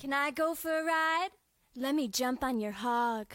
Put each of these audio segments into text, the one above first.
Can I go for a ride? Let me jump on your hog.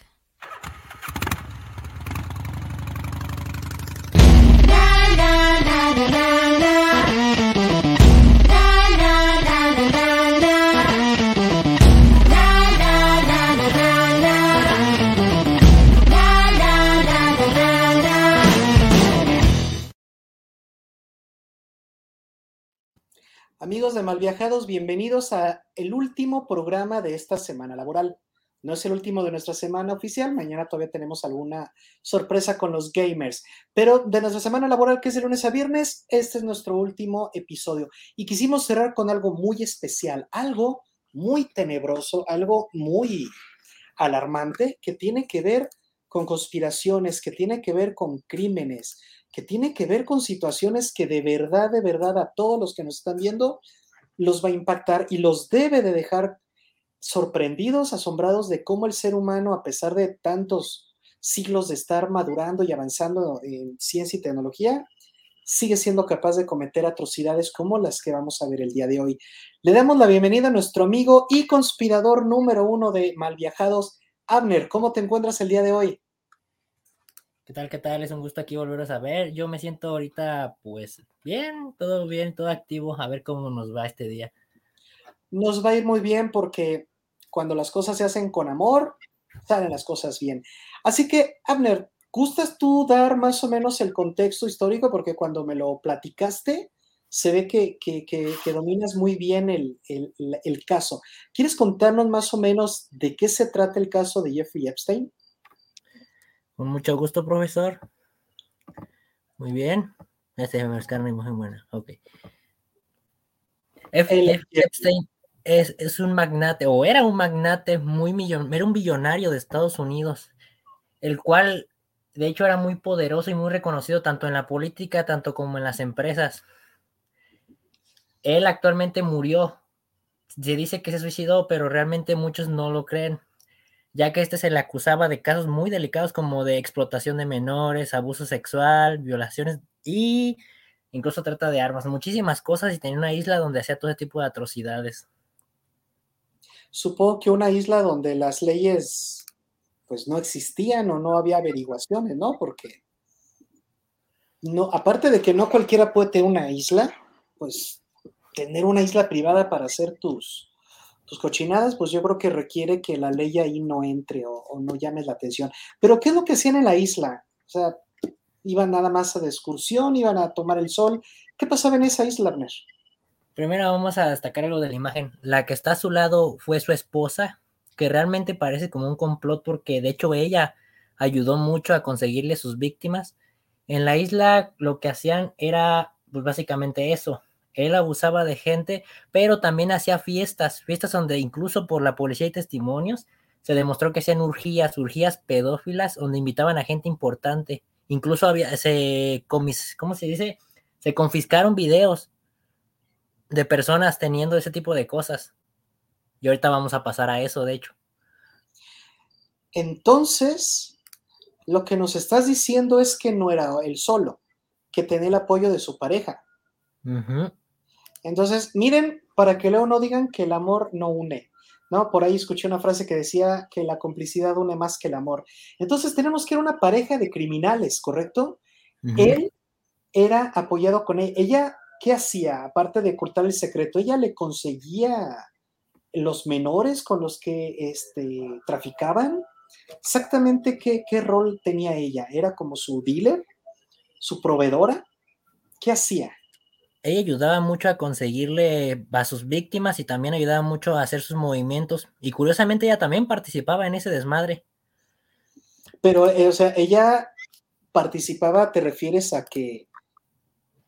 De Malviajados, bienvenidos a el último programa de esta semana laboral. No es el último de nuestra semana oficial, mañana todavía tenemos alguna sorpresa con los gamers, pero de nuestra semana laboral, que es de lunes a viernes, este es nuestro último episodio. Y quisimos cerrar con algo muy especial, algo muy tenebroso, algo muy alarmante, que tiene que ver con conspiraciones, que tiene que ver con crímenes, que tiene que ver con situaciones que de verdad, de verdad a todos los que nos están viendo los va a impactar y los debe de dejar sorprendidos, asombrados de cómo el ser humano, a pesar de tantos siglos de estar madurando y avanzando en ciencia y tecnología, sigue siendo capaz de cometer atrocidades como las que vamos a ver el día de hoy. Le damos la bienvenida a nuestro amigo y conspirador número uno de Malviajados, Abner. ¿Cómo te encuentras el día de hoy? ¿Qué tal? ¿Qué tal? Es un gusto aquí volveros a ver. Yo me siento ahorita, pues, bien, todo bien, todo activo. A ver cómo nos va este día. Nos va a ir muy bien porque cuando las cosas se hacen con amor, salen las cosas bien. Así que, Abner, ¿gustas tú dar más o menos el contexto histórico? Porque cuando me lo platicaste, se ve que, que, que, dominas muy bien el, el, el caso. ¿Quieres contarnos más o menos de qué se trata el caso de Jeffrey Epstein? Con mucho gusto, profesor. Muy bien. Este es carne muy buena. Ok. F. Epstein es, es, un magnate, o era un magnate muy millonario, era un billonario de Estados Unidos, el cual de hecho era muy poderoso y muy reconocido tanto en la política, tanto como en las empresas. Él actualmente murió. Se dice que se suicidó, pero realmente muchos no lo creen ya que este se le acusaba de casos muy delicados como de explotación de menores, abuso sexual, violaciones y incluso trata de armas, muchísimas cosas y tenía una isla donde hacía todo tipo de atrocidades. Supongo que una isla donde las leyes pues no existían o no había averiguaciones, ¿no? Porque no, aparte de que no cualquiera puede tener una isla, pues tener una isla privada para hacer tus, tus cochinadas, pues yo creo que requiere que la ley ahí no entre o, no llame la atención. Pero ¿qué es lo que hacían en la isla? O sea, iban nada más a de excursión, iban a tomar el sol. ¿Qué pasaba en esa isla, Abner? Primero vamos a destacar algo de la imagen. La que está a su lado fue su esposa, que realmente parece como un complot porque de hecho ella ayudó mucho a conseguirle sus víctimas. En la isla lo que hacían era pues básicamente eso, él abusaba de gente, pero también hacía fiestas, fiestas donde incluso por la policía y testimonios se demostró que hacían urgías, urgías pedófilas, donde invitaban a gente importante. Incluso había, se, ¿cómo se dice? Se confiscaron videos de personas teniendo ese tipo de cosas. Y ahorita vamos a pasar a eso, de hecho. Entonces, lo que nos estás diciendo es que no era él solo, que tenía el apoyo de su pareja. Entonces, miren, para que luego no digan que el amor no une, ¿no? Por ahí escuché una frase que decía que la complicidad une más que el amor. Entonces, tenemos que era una pareja de criminales, ¿correcto? Él era apoyado con ella. Ella, ¿qué hacía? Aparte de ocultar el secreto, ella le conseguía los menores con los que este, traficaban. Exactamente qué, qué rol tenía ella. ¿Era como su dealer? ¿Su proveedora? ¿Qué hacía? Ella ayudaba mucho a conseguirle a sus víctimas y también ayudaba mucho a hacer sus movimientos. Y curiosamente ella también participaba en ese desmadre. Pero, eh, o sea, ella participaba, ¿te refieres a que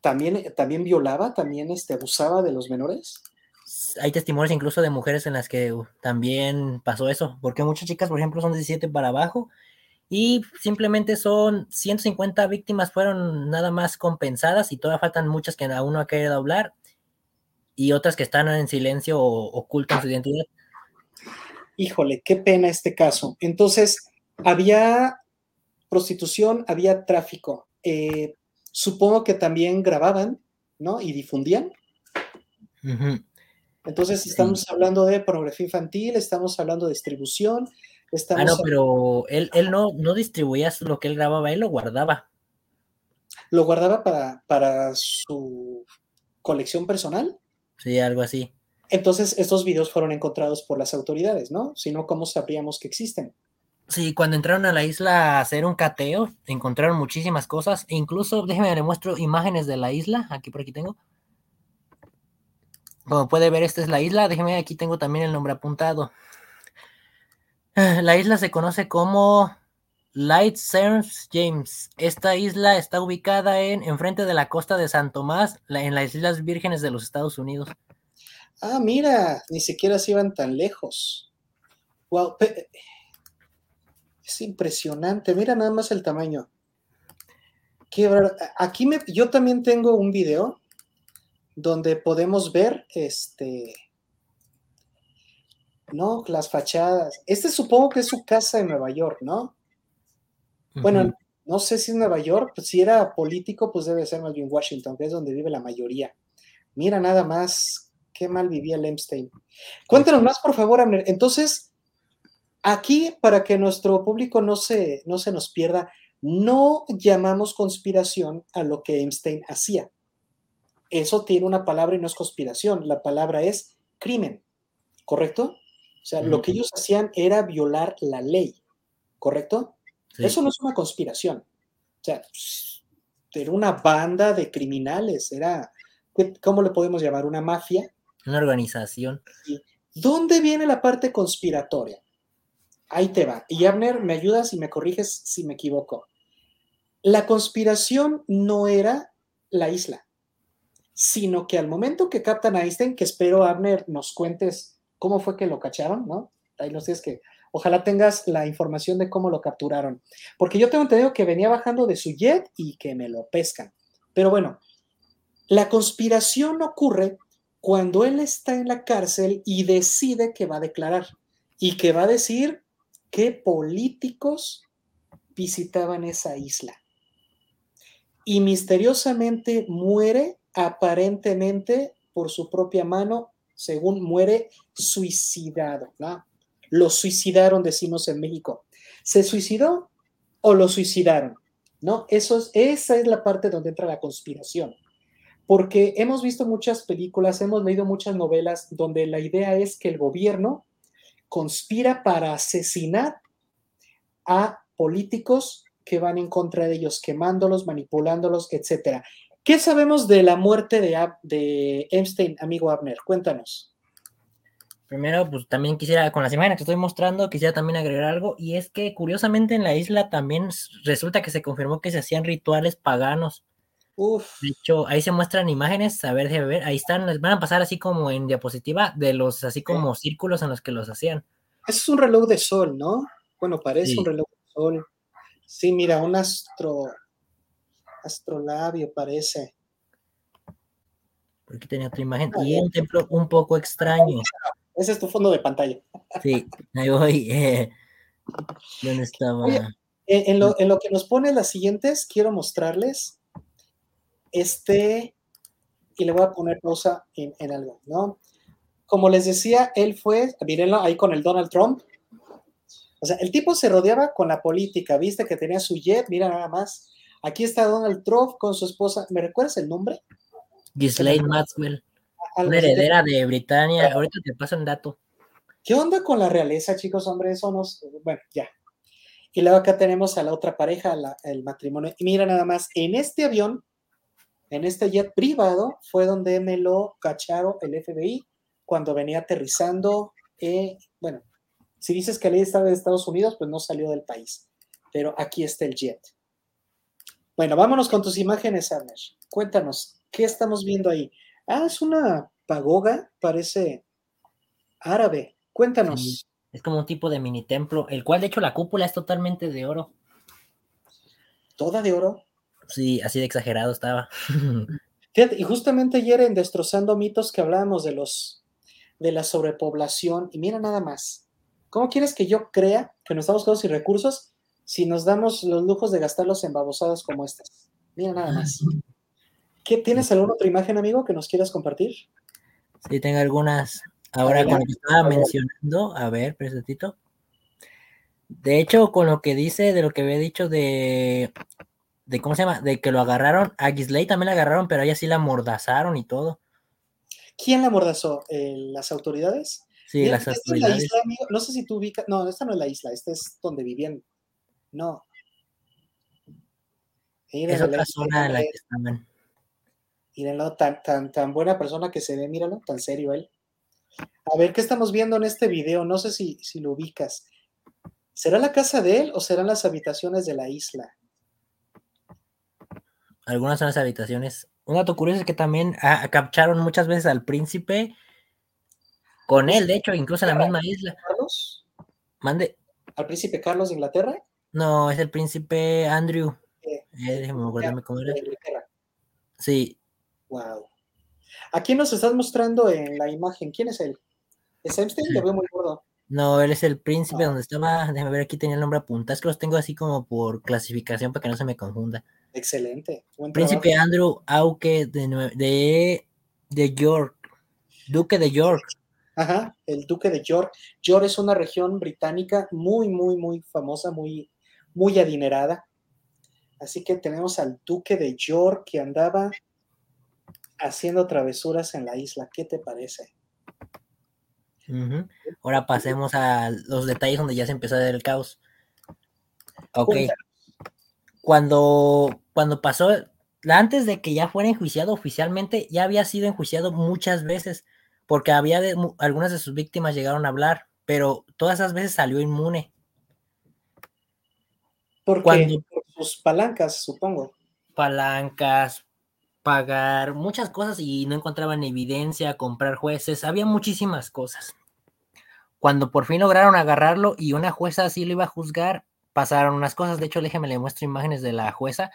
también, también violaba, también este, abusaba de los menores? Hay testimonios incluso de mujeres en las que uh, también pasó eso, porque muchas chicas, por ejemplo, son 17 para abajo y simplemente son 150 víctimas fueron nada más compensadas y todavía faltan muchas que aún no ha querido hablar y otras que están en silencio o ocultan su identidad. Híjole, qué pena este caso. Entonces, había prostitución, había tráfico. Eh, supongo que también grababan, ¿no? Y difundían. Entonces estamos hablando de pornografía infantil, estamos hablando de distribución. Estamos ah, no, pero él, él no, no distribuía lo que él grababa, él lo guardaba. ¿Lo guardaba para, para su colección personal? Sí, algo así. Entonces, estos videos fueron encontrados por las autoridades, ¿no? Si no, ¿cómo sabríamos que existen? Sí, cuando entraron a la isla a hacer un cateo, encontraron muchísimas cosas. E incluso, déjeme le muestro imágenes de la isla. Aquí por aquí tengo. Como puede ver, esta es la isla. Déjeme, aquí tengo también el nombre apuntado. La isla se conoce como Light St. James. Esta isla está ubicada en enfrente de la costa de San Tomás, en las Islas Vírgenes de los Estados Unidos. Ah, mira, ni siquiera se iban tan lejos. Wow, es impresionante. Mira nada más el tamaño. Aquí yo también tengo un video donde podemos ver este. No, las fachadas. Este supongo que es su casa en Nueva York, ¿no? Bueno, no sé si es Nueva York, pues si era político, pues debe ser más bien Washington, que es donde vive la mayoría. Mira nada más qué mal vivía Lemstein. Cuéntanos más, por favor, Amner. Entonces, aquí, para que nuestro público no se, no se nos pierda, no llamamos conspiración a lo que Einstein hacía. Eso tiene una palabra y no es conspiración. La palabra es crimen, ¿correcto? O sea, lo que ellos hacían era violar la ley, ¿correcto? Eso no es una conspiración. O sea, era una banda de criminales, era, ¿cómo le podemos llamar? Una mafia. Una organización. ¿Dónde viene la parte conspiratoria? Ahí te va. Y Abner, me ayudas y me corriges si me equivoco. La conspiración no era la isla, sino que al momento que captan a Einstein, que espero, Abner, nos cuentes cómo fue que lo cacharon, ¿no? Ahí nos dices que Ojalá tengas la información de cómo lo capturaron. Porque yo tengo entendido que venía bajando de su jet y que me lo pescan. Pero bueno, la conspiración ocurre cuando él está en la cárcel y decide que va a declarar y que va a decir qué políticos visitaban esa isla. Y misteriosamente muere aparentemente por su propia mano, según muere suicidado. ¿no? lo suicidaron, decimos en México. ¿Se suicidó o lo suicidaron? ¿No? Eso es, esa es la parte donde entra la conspiración. Porque hemos visto muchas películas, hemos leído muchas novelas donde la idea es que el gobierno conspira para asesinar a políticos que van en contra de ellos, quemándolos, manipulándolos, etc. ¿Qué sabemos de la muerte de, de Epstein, amigo Abner? Cuéntanos. Primero, pues también quisiera, con las imágenes que estoy mostrando, quisiera también agregar algo, y es que curiosamente en la isla también resulta que se confirmó que se hacían rituales paganos. Uf. De hecho, ahí se muestran imágenes, a ver, déjame ver, ahí están, les van a pasar así como en diapositiva de los, así como círculos en los que los hacían. Es un reloj de sol, ¿no? Bueno, parece un reloj de sol. Sí, mira, un astro, astrolabio parece. Aquí tenía otra imagen. Y un templo un poco extraño. Ese es tu fondo de pantalla. Sí, ahí voy. Eh, ¿Dónde estaba? en, lo, que nos pone las siguientes, quiero mostrarles este, y le voy a poner pausa en, algo, ¿no? Como les decía, él fue, mírenlo ahí con el Donald Trump. O sea, el tipo se rodeaba con la política, viste que tenía su jet, mira nada más. Aquí está Donald Trump con su esposa. ¿Me recuerdas el nombre? Ghislaine Maxwell. Una heredera de Britania. Ahorita te paso un dato. ¿Qué onda con la realeza, chicos? Hombre, eso nos. Bueno, ya. Y luego acá tenemos a la otra pareja, el matrimonio. Y mira nada más, en este avión, en este jet privado, fue donde me lo cacharon el FBI cuando venía aterrizando. Eh, bueno, si dices que ley estaba de Estados Unidos, pues no salió del país. Pero aquí está el jet. Bueno, vámonos con tus imágenes, Arner. Cuéntanos, ¿qué estamos viendo ahí? Ah, es una pagoga, parece árabe. Cuéntanos. es como un tipo de mini templo, el cual de hecho la cúpula es totalmente de oro. ¿Toda de oro? Sí, así de exagerado estaba. y justamente ayer en Destrozando Mitos que hablábamos de los de la sobrepoblación, y mira nada más. ¿Cómo quieres que yo crea que nos estamos quedando sin recursos si nos damos los lujos de gastarlos en babosadas como estas? Mira nada más. ¿Qué, ¿Tienes alguna otra imagen, amigo, que nos quieras compartir? Sí, tengo algunas. Ahora, con lo que estaba mencionando, a ver, presentito. De hecho, con lo que dice, de lo que había dicho de, de ¿cómo se llama? De que lo agarraron, a Gisley también la agarraron, pero a ella sí la amordazaron y todo. ¿Quién la amordazó? ¿Las autoridades? Sí, las autoridades. no sé si tú ubicas, no, esta no es la isla, esta es donde vivían. No. es otra zona en la que estaban. Mírenlo, tan, tan, tan buena persona que se ve, míralo, tan serio él. A ver, ¿qué estamos viendo en este video? No sé si, si lo ubicas. ¿Será la casa de él o serán las habitaciones de la isla? Algunas son las habitaciones. Un dato curioso es que también captaron muchas veces al príncipe con él, de hecho, incluso en la misma isla. ¿Carlos? Mande. ¿Al príncipe Carlos de Inglaterra? No, es el príncipe Andrew. Eh, déjeme acordarme cómo era. Sí, Wow. ¿A quién nos estás mostrando en la imagen? ¿Quién es él? ¿Es Epstein? Lo veo muy gordo. No, él es el príncipe donde estaba. Déjame ver, aquí tenía el nombre apuntado. Es que los tengo así como por clasificación para que no se me confunda. Excelente. príncipe Andrew Auque de, de, de York. Duque de York. Ajá, el Duque de York. York es una región británica muy, muy, muy famosa, muy, muy adinerada. Así que tenemos al Duque de York que andaba haciendo travesuras en la isla. ¿Qué te parece? Ahora pasemos a los detalles donde ya se empezó a ver el caos. Ok. Cuando, cuando pasó, antes de que ya fuera enjuiciado oficialmente, ya había sido enjuiciado muchas veces, porque había algunas de sus víctimas llegaron a hablar, pero todas esas veces salió inmune. ¿Por Por sus palancas, supongo. Palancas, pagar muchas cosas y no encontraban evidencia, comprar jueces, había muchísimas cosas. Cuando por fin lograron agarrarlo y una jueza así lo iba a juzgar, pasaron unas cosas. De hecho, déjeme le muestro imágenes de la jueza.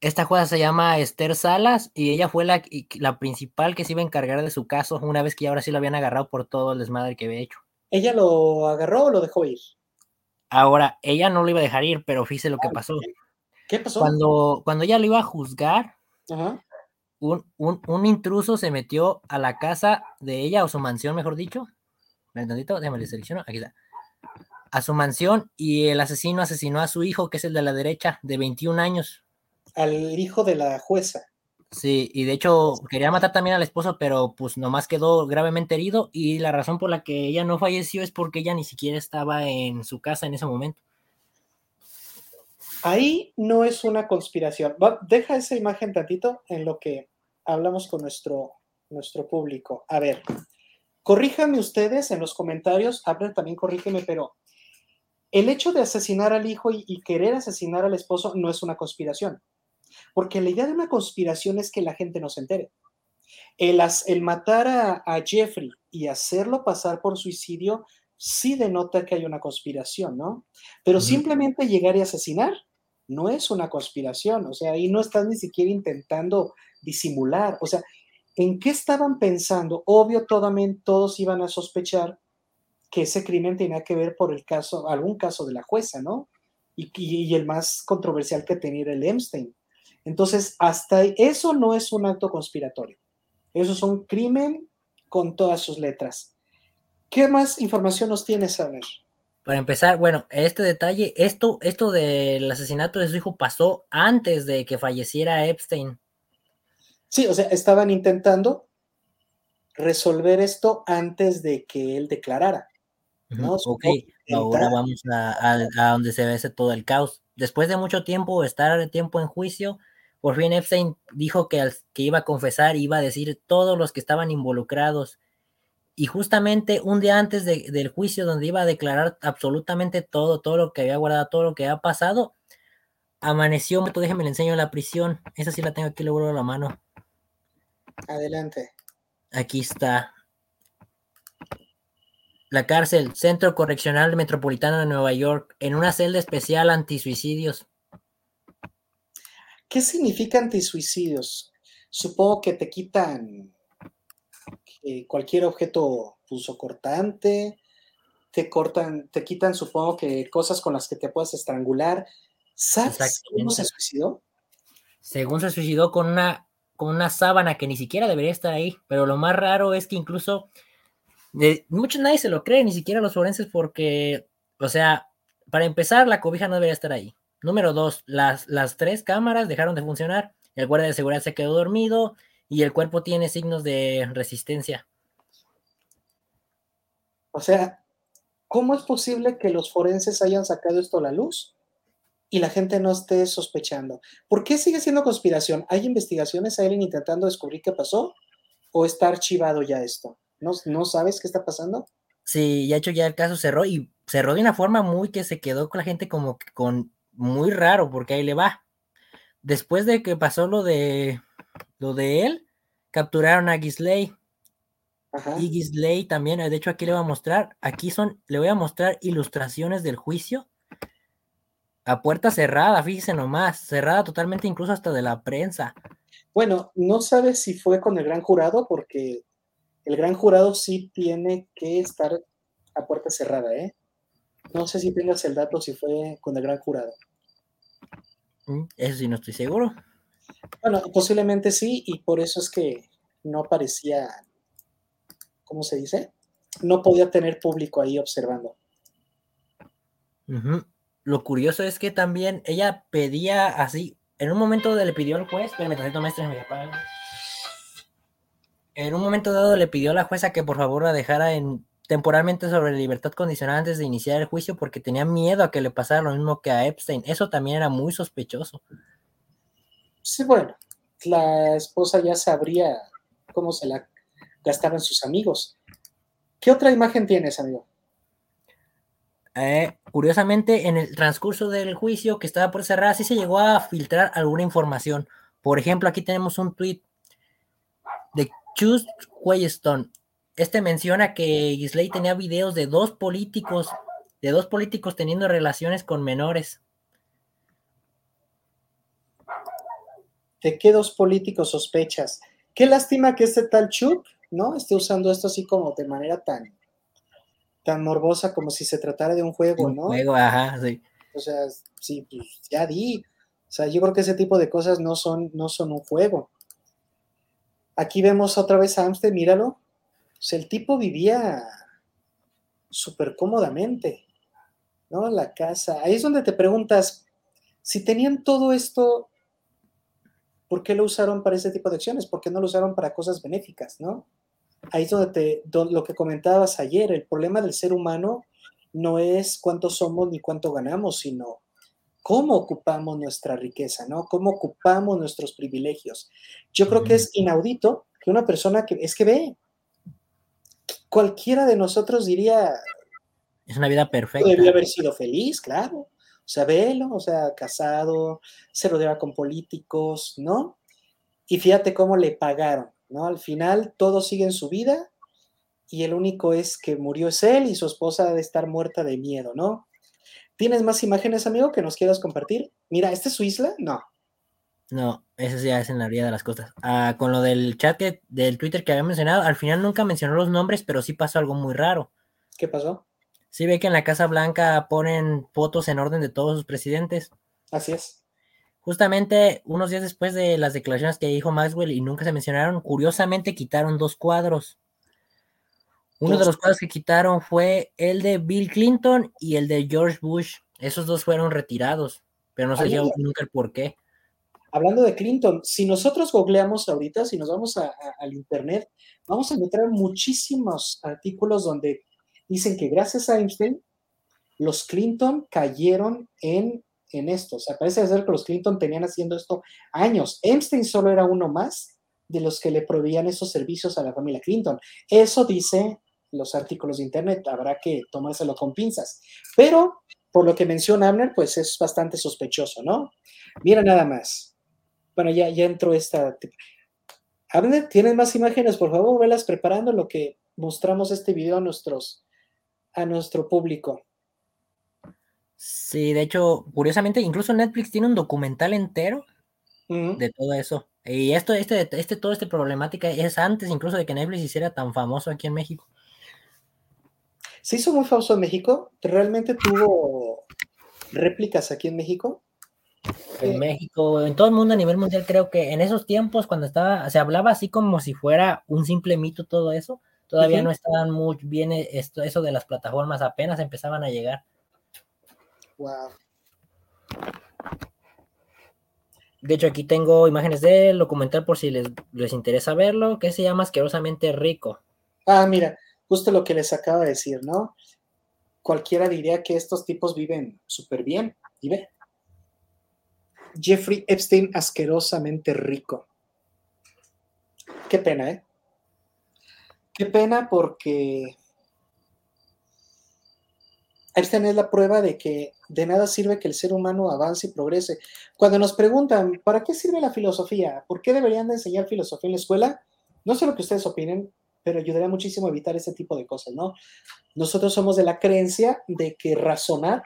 Esta jueza se llama Esther Salas y ella fue la, la principal que se iba a encargar de su caso una vez que ahora sí lo habían agarrado por todo el desmadre que había hecho. ¿Ella lo agarró o lo dejó ir? Ahora, ella no lo iba a dejar ir, pero fíjese lo que pasó. ¿Qué pasó? Cuando, cuando ella lo iba a juzgar, un, un, intruso se metió a la casa de ella, o su mansión, mejor dicho. Déjame le selecciono. Aquí está. A su mansión y el asesino asesinó a su hijo, que es el de la derecha, de 21 años. Al hijo de la jueza. Sí, y de hecho quería matar también al esposo, pero pues nomás quedó gravemente herido y la razón por la que ella no falleció es porque ella ni siquiera estaba en su casa en ese momento. Ahí no es una conspiración. deja esa imagen tantito en lo que hablamos con nuestro, nuestro público. A ver, corríjanme ustedes en los comentarios, hablen también corrígeme, pero el hecho de asesinar al hijo y, querer asesinar al esposo no es una conspiración. Porque la idea de una conspiración es que la gente no se entere. El, el matar a, a Jeffrey y hacerlo pasar por suicidio sí denota que hay una conspiración, ¿no? Pero simplemente llegar y asesinar no es una conspiración, o sea, ahí no están ni siquiera intentando disimular, o sea, ¿en qué estaban pensando? Obvio, todos iban a sospechar que ese crimen tenía que ver por el caso, algún caso de la jueza, ¿no? Y, y, el más controversial que tenía el Epstein. Entonces, hasta eso no es un acto conspiratorio. Eso es un crimen con todas sus letras. ¿Qué más información nos tienes a ver? Para empezar, bueno, este detalle, esto, esto del asesinato de su hijo pasó antes de que falleciera Epstein. Sí, o sea, estaban intentando resolver esto antes de que él declarara. ¿no? Ok, ahora vamos a, donde se ve ese todo el caos. Después de mucho tiempo, estar tiempo en juicio, por fin Epstein dijo que, que iba a confesar, iba a decir todos los que estaban involucrados y justamente un día antes del juicio donde iba a declarar absolutamente todo, todo lo que había guardado, todo lo que había pasado, amaneció, déjeme le enseño la prisión, esa sí la tengo aquí, le vuelvo a la mano. Adelante. Aquí está. La cárcel, Centro Correccional Metropolitano de Nueva York, en una celda especial antisuicidios. ¿Qué significa antisuicidios? Supongo que te quitan eh, cualquier objeto cortante, te cortan, te quitan, supongo que cosas con las que te puedas estrangular. ¿Sabes cómo se suicidó? Según se suicidó con una con una sábana que ni siquiera debería estar ahí. Pero lo más raro es que incluso de, mucho nadie se lo cree, ni siquiera los forenses, porque, o sea, para empezar, la cobija no debería estar ahí. Número dos, las, las tres cámaras dejaron de funcionar, el guardia de seguridad se quedó dormido y el cuerpo tiene signos de resistencia. O sea, ¿cómo es posible que los forenses hayan sacado esto a la luz y la gente no esté sospechando? ¿Por qué sigue siendo conspiración? ¿Hay investigaciones? ¿Hay alguien intentando descubrir qué pasó? ¿O está archivado ya esto? ¿No, ¿No sabes qué está pasando? Sí, ya hecho ya el caso cerró y cerró de una forma muy que se quedó con la gente como que con muy raro, porque ahí le va. Después de que pasó lo de lo de él, capturaron a Gisley. Y Gisley también, de hecho aquí le voy a mostrar, aquí son, le voy a mostrar ilustraciones del juicio a puerta cerrada, fíjese nomás, cerrada totalmente incluso hasta de la prensa. Bueno, no sabes si fue con el gran jurado porque el gran jurado sí tiene que estar a puerta cerrada, ¿eh? No sé si tengas el dato si fue con el gran jurado. Mm, eso sí, no estoy seguro. Bueno, posiblemente sí, y por eso es que no parecía, ¿cómo se dice? No podía tener público ahí observando. Lo curioso es que también ella pedía así, en un momento le pidió al juez, En un momento dado le pidió a la jueza que por favor la dejara en temporalmente sobre libertad condicional antes de iniciar el juicio porque tenía miedo a que le pasara lo mismo que a Epstein. Eso también era muy sospechoso. Sí, bueno, la esposa ya sabría cómo se la gastaban sus amigos. ¿Qué otra imagen tienes, amigo? Eh, curiosamente, en el transcurso del juicio que estaba por cerrar, sí se llegó a filtrar alguna información. Por ejemplo, aquí tenemos un tweet de Chus Wellstone este menciona que Gisley tenía videos de dos políticos, de dos políticos teniendo relaciones con menores. ¿De qué dos políticos sospechas? Qué lástima que este tal Chuck, ¿no? Esté usando esto así como de manera tan, tan morbosa como si se tratara de un juego, ¿no? juego, ajá, sí. O sea, sí, pues ya di. O sea, yo creo que ese tipo de cosas no son, no son un juego. Aquí vemos otra vez a Amstead, míralo sea, el tipo vivía súper cómodamente, ¿no? La casa. Ahí es donde te preguntas, si tenían todo esto, ¿por qué lo usaron para ese tipo de acciones? ¿Por qué no lo usaron para cosas benéficas, no? Ahí es donde te, lo que comentabas ayer, el problema del ser humano no es cuánto somos ni cuánto ganamos, sino cómo ocupamos nuestra riqueza, ¿no? Cómo ocupamos nuestros privilegios. Yo creo que es inaudito que una persona que es que ve, cualquiera de nosotros diría... Es una vida perfecta. Debería haber sido feliz, claro. O sea, velo, o sea, casado, se rodeaba con políticos, ¿no? Y fíjate cómo le pagaron, ¿no? Al final todo sigue en su vida y el único es que murió es él y su esposa debe estar muerta de miedo, ¿no? ¿Tienes más imágenes, amigo, que nos quieras compartir? Mira, ¿esta es su isla? No. No, eso ya es en la orilla de las costas. Ah, con lo del chat del Twitter que había mencionado, al final nunca mencionó los nombres, pero sí pasó algo muy raro. ¿Qué pasó? Sí ve que en la Casa Blanca ponen fotos en orden de todos sus presidentes. Así es. Justamente unos días después de las declaraciones que dijo Maxwell y nunca se mencionaron, curiosamente quitaron dos cuadros. Uno de los cuadros que quitaron fue el de Bill Clinton y el de George Bush. Esos dos fueron retirados, pero no se sé nunca el por qué hablando de Clinton, si nosotros googleamos ahorita, si nos vamos al Internet, vamos a encontrar muchísimos artículos donde dicen que gracias a Einstein, los Clinton cayeron en, en esto. O sea, parece ser que los Clinton tenían haciendo esto años. Einstein solo era uno más de los que le proveían esos servicios a la familia Clinton. Eso dice los artículos de Internet, habrá que tomárselo con pinzas. Pero, por lo que menciona Abner, pues es bastante sospechoso, ¿no? Mira nada más. Bueno, ya, ya entró esta. Abner, ¿tienes más imágenes? Por favor, velas preparando lo que mostramos este video a nuestros a nuestro público. Sí, de hecho, curiosamente, incluso Netflix tiene un documental entero de todo eso. Y esto, este, este, todo este problemática es antes incluso de que Netflix hiciera tan famoso aquí en México. Se hizo muy famoso en México. ¿Realmente tuvo réplicas aquí en México? En México, en todo el mundo a nivel mundial, creo que en esos tiempos, cuando estaba, se hablaba así como si fuera un simple mito todo eso, todavía no estaban muy bien esto, eso de las plataformas, apenas empezaban a llegar. Wow. De hecho, aquí tengo imágenes del documental por si les, les interesa verlo, que se llama Asquerosamente Rico. Ah, mira, justo lo que les acaba de decir, ¿no? Cualquiera diría que estos tipos viven súper bien. Y ve. Jeffrey Epstein asquerosamente rico. Qué pena, ¿eh? Qué pena porque Epstein es la prueba de que de nada sirve que el ser humano avance y progrese. Cuando nos preguntan, ¿para qué sirve la filosofía? ¿Por qué deberían de enseñar filosofía en la escuela? No sé lo que ustedes opinen, pero ayudaría muchísimo a evitar ese tipo de cosas, ¿no? Nosotros somos de la creencia de que razonar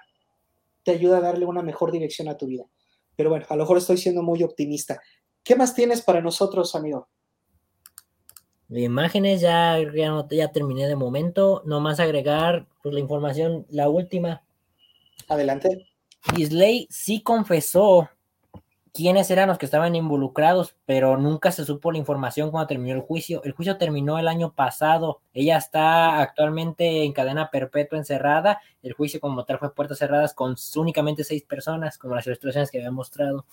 te ayuda a darle una mejor dirección a tu vida. Pero bueno, a lo mejor estoy siendo muy optimista. ¿Qué más tienes para nosotros, amigo? De imágenes ya, ya, ya terminé de momento. Nomás agregar pues, la información, la última. Adelante. Isley sí confesó quiénes eran los que estaban involucrados, pero nunca se supo la información cuando terminó el juicio. El juicio terminó el año pasado. Ella está actualmente en cadena perpetua encerrada. El juicio como tal fue puertas cerradas con únicamente seis personas, como las ilustraciones que había mostrado.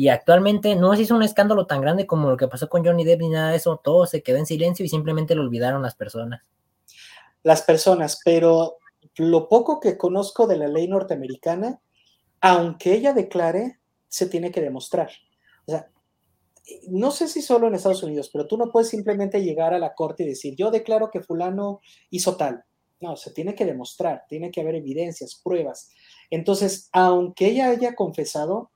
Y actualmente no se hizo un escándalo tan grande como lo que pasó con Johnny Depp ni nada de eso. Todo se quedó en silencio y simplemente lo olvidaron las personas. Las personas, pero lo poco que conozco de la ley norteamericana, aunque ella declare, se tiene que demostrar. O sea, no sé si solo en Estados Unidos, pero tú no puedes simplemente llegar a la corte y decir, yo declaro que fulano hizo tal. No, se tiene que demostrar, tiene que haber evidencias, pruebas. Entonces, aunque ella haya confesado,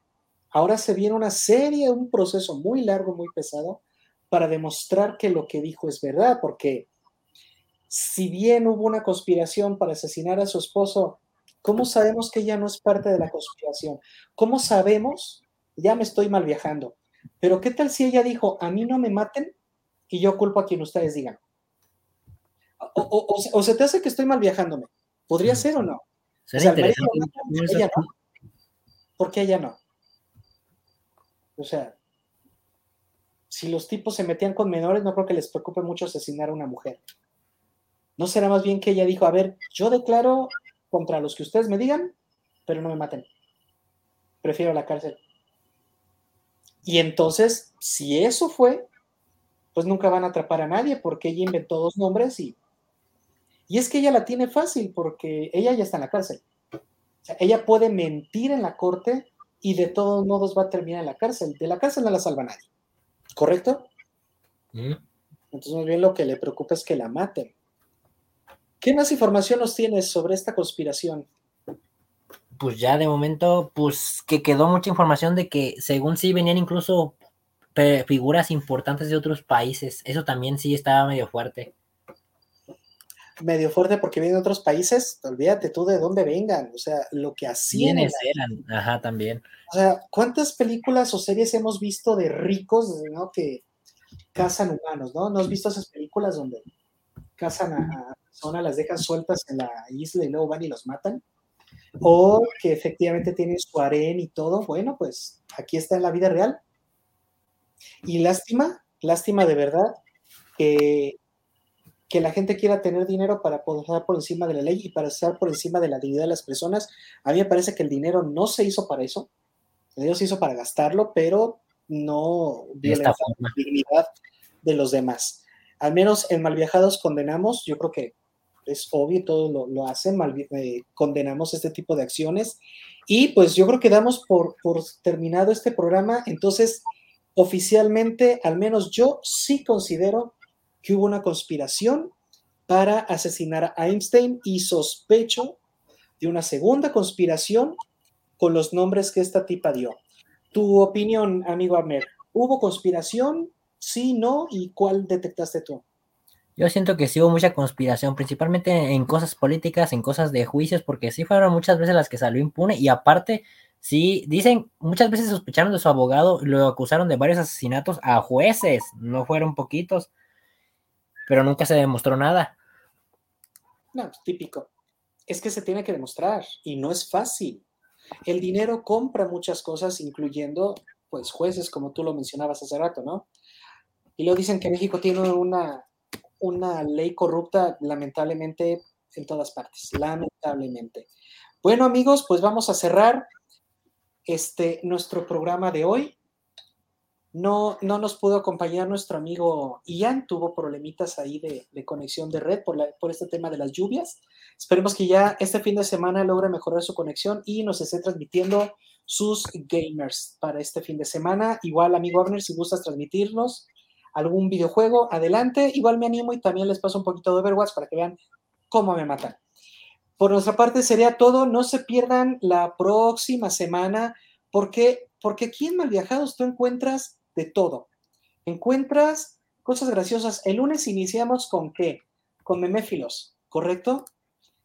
ahora se viene una serie, un proceso muy largo, muy pesado, para demostrar que lo que dijo es verdad, porque si bien hubo una conspiración para asesinar a su esposo, ¿Cómo sabemos que ella no es parte de la conspiración? ¿Cómo sabemos? Ya me estoy mal viajando. Pero ¿qué tal si ella dijo, a mí no me maten y yo culpo a quien ustedes digan? O, se te hace que estoy mal viajándome. ¿Podría ser o no? O sea, ella no. ¿Por qué ella no? O sea, si los tipos se metían con menores, no creo que les preocupe mucho asesinar a una mujer. ¿No será más bien que ella dijo, a ver, yo declaro contra los que ustedes me digan, pero no me maten. Prefiero la cárcel. Y entonces, si eso fue, pues nunca van a atrapar a nadie porque ella inventó dos nombres y... Y es que ella la tiene fácil porque ella ya está en la cárcel. O sea, ella puede mentir en la corte y de todos modos va a terminar en la cárcel. De la cárcel no la salva nadie. ¿Correcto? Mm. Entonces, más bien lo que le preocupa es que la maten. ¿Qué más información nos tienes sobre esta conspiración? Pues ya de momento, pues que quedó mucha información de que según sí venían incluso figuras importantes de otros países. Eso también sí estaba medio fuerte. Medio fuerte porque vienen de otros países, olvídate tú de dónde vengan, o sea, lo que hacían. eran, ajá, también. O sea, ¿cuántas películas o series hemos visto de ricos, ¿no? Que cazan humanos, ¿no? ¿No has visto esas películas donde cazan a, las dejan sueltas en la isla y luego van y los matan, o que efectivamente tienen su harén y todo, bueno, pues aquí está en la vida real. Y lástima, lástima de verdad que, que la gente quiera tener dinero para poder estar por encima de la ley y para estar por encima de la dignidad de las personas. A mí me parece que el dinero no se hizo para eso, el dinero se hizo para gastarlo, pero no violentar la dignidad de los demás. Al menos en Malviajados condenamos, yo creo que es obvio, todos lo, hacen, eh, condenamos este tipo de acciones. Y pues yo creo que damos por, por terminado este programa. Entonces, oficialmente, al menos yo sí considero que hubo una conspiración para asesinar a Einstein y sospecho de una segunda conspiración con los nombres que esta tipa dio. Tu opinión, amigo Amer, ¿hubo conspiración? Sí, no, ¿y cuál detectaste tú? Yo siento que sí hubo mucha conspiración, principalmente en cosas políticas, en cosas de juicios, porque sí fueron muchas veces las que salió impune y aparte, sí, dicen, muchas veces sospecharon de su abogado lo acusaron de varios asesinatos a jueces, no fueron poquitos, pero nunca se demostró nada. No, pues, típico. Es que se tiene que demostrar y no es fácil. El dinero compra muchas cosas, incluyendo pues jueces, como tú lo mencionabas hace rato, ¿no? Y luego dicen que México tiene una, una ley corrupta, lamentablemente, en todas partes, lamentablemente. Bueno, amigos, pues vamos a cerrar este, nuestro programa de hoy. No, no nos pudo acompañar nuestro amigo Ian, tuvo problemitas ahí de, conexión de red por, por este tema de las lluvias. Esperemos que ya este fin de semana logre mejorar su conexión y nos esté transmitiendo sus gamers para este fin de semana. Igual, amigo Abner, si gustas transmitirnos algún videojuego, adelante. Igual me animo y también les paso un poquito de Overwatch para que vean cómo me matan. Por nuestra parte sería todo. No se pierdan la próxima semana porque, porque aquí en Malviajados tú encuentras de todo. Encuentras cosas graciosas. El lunes iniciamos con qué? Con meméfilos, ¿correcto?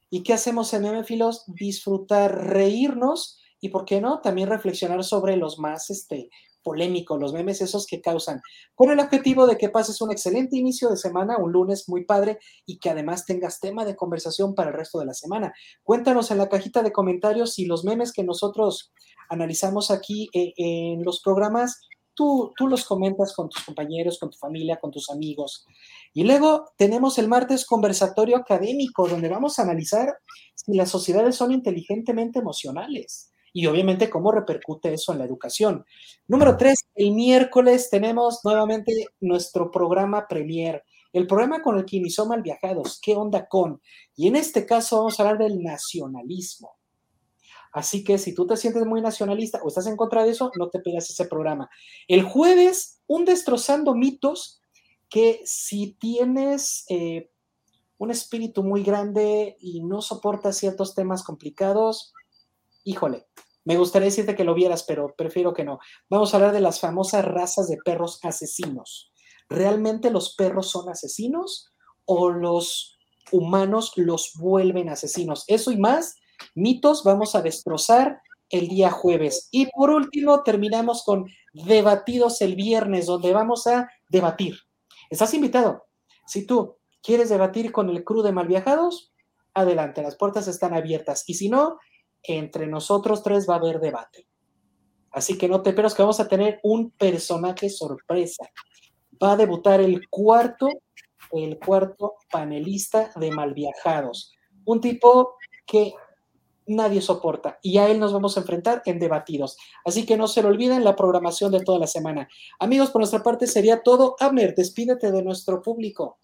¿Y qué hacemos en meméfilos? Disfrutar, reírnos y, ¿por qué no? También reflexionar sobre los más este, polémicos, los memes esos que causan, con el objetivo de que pases un excelente inicio de semana, un lunes muy padre y que además tengas tema de conversación para el resto de la semana. Cuéntanos en la cajita de comentarios si los memes que nosotros analizamos aquí eh, en los programas Tú, tú, los comentas con tus compañeros, con tu familia, con tus amigos. Y luego tenemos el martes conversatorio académico, donde vamos a analizar si las sociedades son inteligentemente emocionales y obviamente cómo repercute eso en la educación. Número tres, el miércoles tenemos nuevamente nuestro programa Premier, el programa con el que inició Malviajados, ¿qué onda con? Y en este caso vamos a hablar del nacionalismo. Así que si tú te sientes muy nacionalista o estás en contra de eso, no te pegas ese programa. El jueves, un destrozando mitos que si tienes eh, un espíritu muy grande y no soportas ciertos temas complicados, híjole, me gustaría decirte que lo vieras, pero prefiero que no. Vamos a hablar de las famosas razas de perros asesinos. ¿Realmente los perros son asesinos o los humanos los vuelven asesinos? Eso y más, mitos, vamos a destrozar el día jueves. Y por último, terminamos con debatidos el viernes, donde vamos a debatir. Estás invitado. Si tú quieres debatir con el crew de Malviajados, adelante, las puertas están abiertas. Y si no, entre nosotros tres va a haber debate. Así que no te esperas que vamos a tener un personaje sorpresa. Va a debutar el cuarto, el cuarto panelista de Malviajados. Un tipo que nadie soporta y a él nos vamos a enfrentar en debatidos. Así que no se lo olviden la programación de toda la semana. Amigos, por nuestra parte sería todo. Abner, despídete de nuestro público.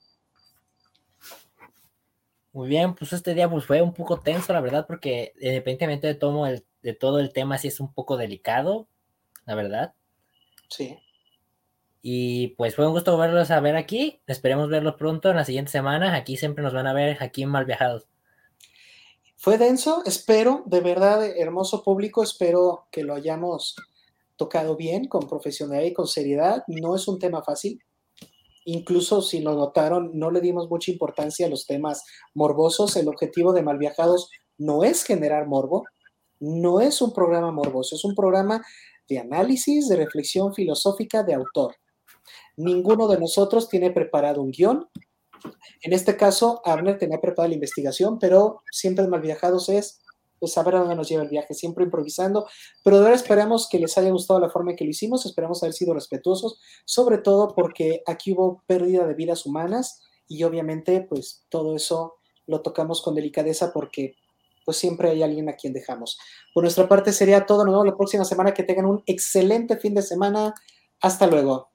Muy bien, pues este día pues fue un poco tenso, la verdad, porque independientemente de todo el, de todo el tema, sí es un poco delicado, la verdad. Sí. Y pues fue un gusto verlos a ver aquí. Esperemos verlos pronto en la siguiente semana. Aquí siempre nos van a ver, aquí en Mal Viajados. Fue denso, espero, de verdad, hermoso público, espero que lo hayamos tocado bien, con profesionalidad y con seriedad. No es un tema fácil, Incluso si lo notaron, no le dimos mucha importancia a los temas morbosos. El objetivo de Malviajados no es generar morbo, no es un programa morboso, es un programa de análisis, de reflexión filosófica de autor. Ninguno de nosotros tiene preparado un guion. En este caso, Abner tenía preparada la investigación, pero siempre en Malviajados es pues, saber a dónde nos lleva el viaje, siempre improvisando, pero de esperamos que les haya gustado la forma en que lo hicimos, esperamos haber sido respetuosos, sobre todo porque aquí hubo pérdida de vidas humanas y obviamente pues todo eso lo tocamos con delicadeza porque pues siempre hay alguien a quien dejamos. Por nuestra parte sería todo, nos vemos la próxima semana, que tengan un excelente fin de semana, hasta luego.